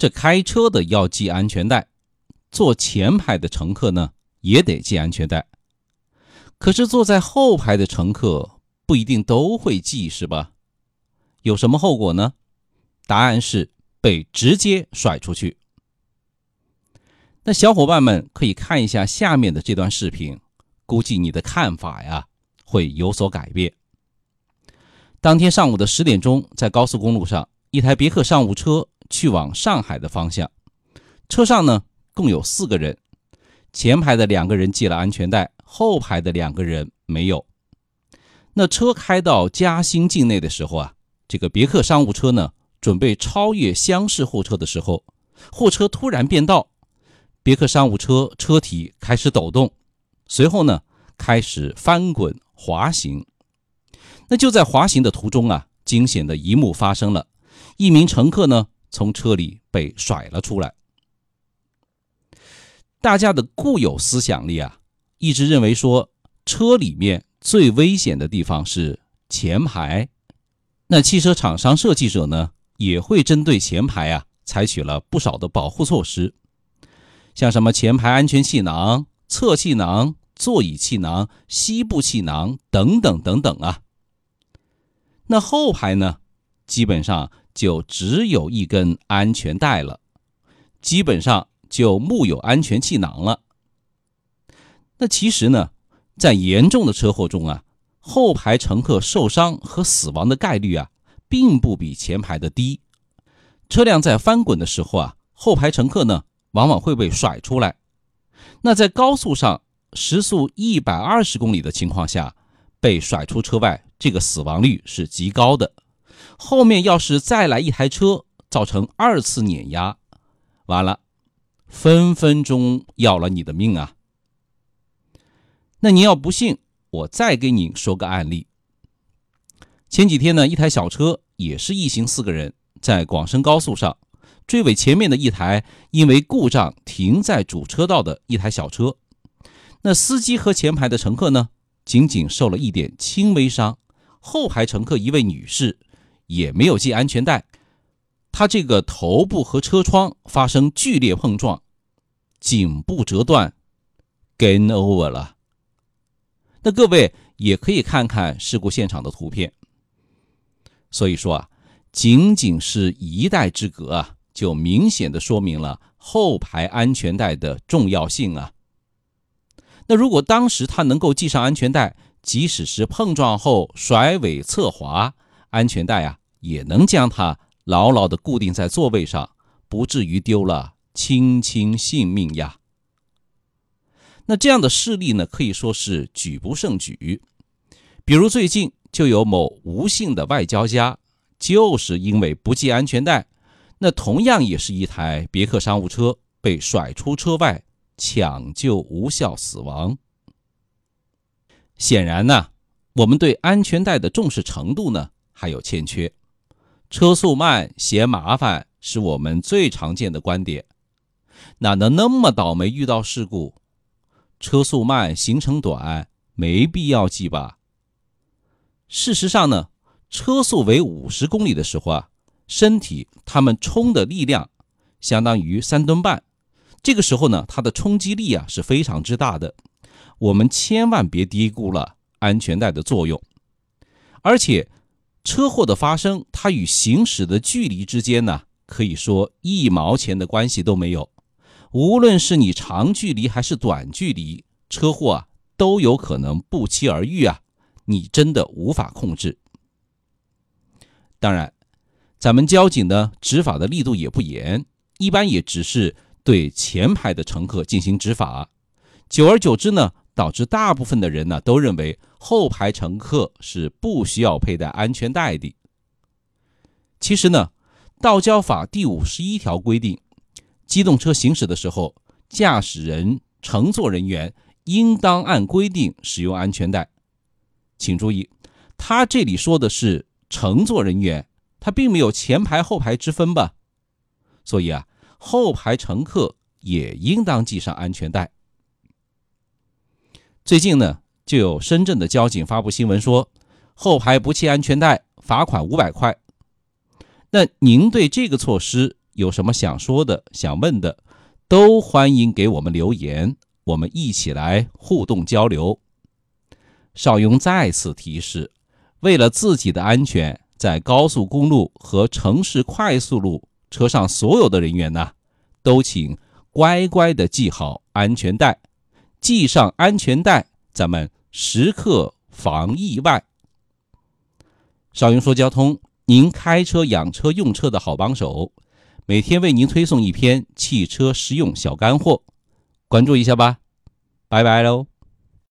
这开车的要系安全带，坐前排的乘客呢也得系安全带。可是坐在后排的乘客不一定都会系，是吧？有什么后果呢？答案是被直接甩出去。那小伙伴们可以看一下下面的这段视频，估计你的看法呀会有所改变。当天上午的十点钟，在高速公路上，一台别克商务车。去往上海的方向，车上呢共有四个人，前排的两个人系了安全带，后排的两个人没有。那车开到嘉兴境内的时候啊，这个别克商务车呢准备超越厢式货车的时候，货车突然变道，别克商务车车体开始抖动，随后呢开始翻滚滑行。那就在滑行的途中啊，惊险的一幕发生了，一名乘客呢。从车里被甩了出来。大家的固有思想里啊，一直认为说车里面最危险的地方是前排。那汽车厂商设计者呢，也会针对前排啊，采取了不少的保护措施，像什么前排安全气囊、侧气囊、座椅气囊、膝部气囊等等等等啊。那后排呢，基本上。就只有一根安全带了，基本上就木有安全气囊了。那其实呢，在严重的车祸中啊，后排乘客受伤和死亡的概率啊，并不比前排的低。车辆在翻滚的时候啊，后排乘客呢，往往会被甩出来。那在高速上时速一百二十公里的情况下，被甩出车外，这个死亡率是极高的。后面要是再来一台车，造成二次碾压，完了，分分钟要了你的命啊！那你要不信，我再给你说个案例。前几天呢，一台小车也是一行四个人，在广深高速上追尾前面的一台因为故障停在主车道的一台小车。那司机和前排的乘客呢，仅仅受了一点轻微伤，后排乘客一位女士。也没有系安全带，他这个头部和车窗发生剧烈碰撞，颈部折断，game over 了。那各位也可以看看事故现场的图片。所以说啊，仅仅是一代之隔啊，就明显的说明了后排安全带的重要性啊。那如果当时他能够系上安全带，即使是碰撞后甩尾侧滑，安全带啊。也能将它牢牢地固定在座位上，不至于丢了卿卿性命呀。那这样的事例呢，可以说是举不胜举。比如最近就有某吴姓的外交家，就是因为不系安全带，那同样也是一台别克商务车被甩出车外，抢救无效死亡。显然呢，我们对安全带的重视程度呢，还有欠缺。车速慢嫌麻烦是我们最常见的观点，哪能那么倒霉遇到事故？车速慢行程短，没必要系吧？事实上呢，车速为五十公里的时候啊，身体他们冲的力量相当于三吨半，这个时候呢，它的冲击力啊是非常之大的，我们千万别低估了安全带的作用，而且。车祸的发生，它与行驶的距离之间呢，可以说一毛钱的关系都没有。无论是你长距离还是短距离，车祸啊都有可能不期而遇啊，你真的无法控制。当然，咱们交警呢执法的力度也不严，一般也只是对前排的乘客进行执法，久而久之呢。导致大部分的人呢都认为后排乘客是不需要佩戴安全带的。其实呢，《道交法》第五十一条规定，机动车行驶的时候，驾驶人、乘坐人员应当按规定使用安全带。请注意，他这里说的是乘坐人员，他并没有前排后排之分吧？所以啊，后排乘客也应当系上安全带。最近呢，就有深圳的交警发布新闻说，后排不系安全带罚款五百块。那您对这个措施有什么想说的、想问的，都欢迎给我们留言，我们一起来互动交流。邵雍再次提示：为了自己的安全，在高速公路和城市快速路车上所有的人员呢，都请乖乖的系好安全带，系上安全带，咱们时刻防意外。少云说交通。您开车养车用车的好帮手，每天为您推送一篇汽车实用小干货，关注一下吧，拜拜喽。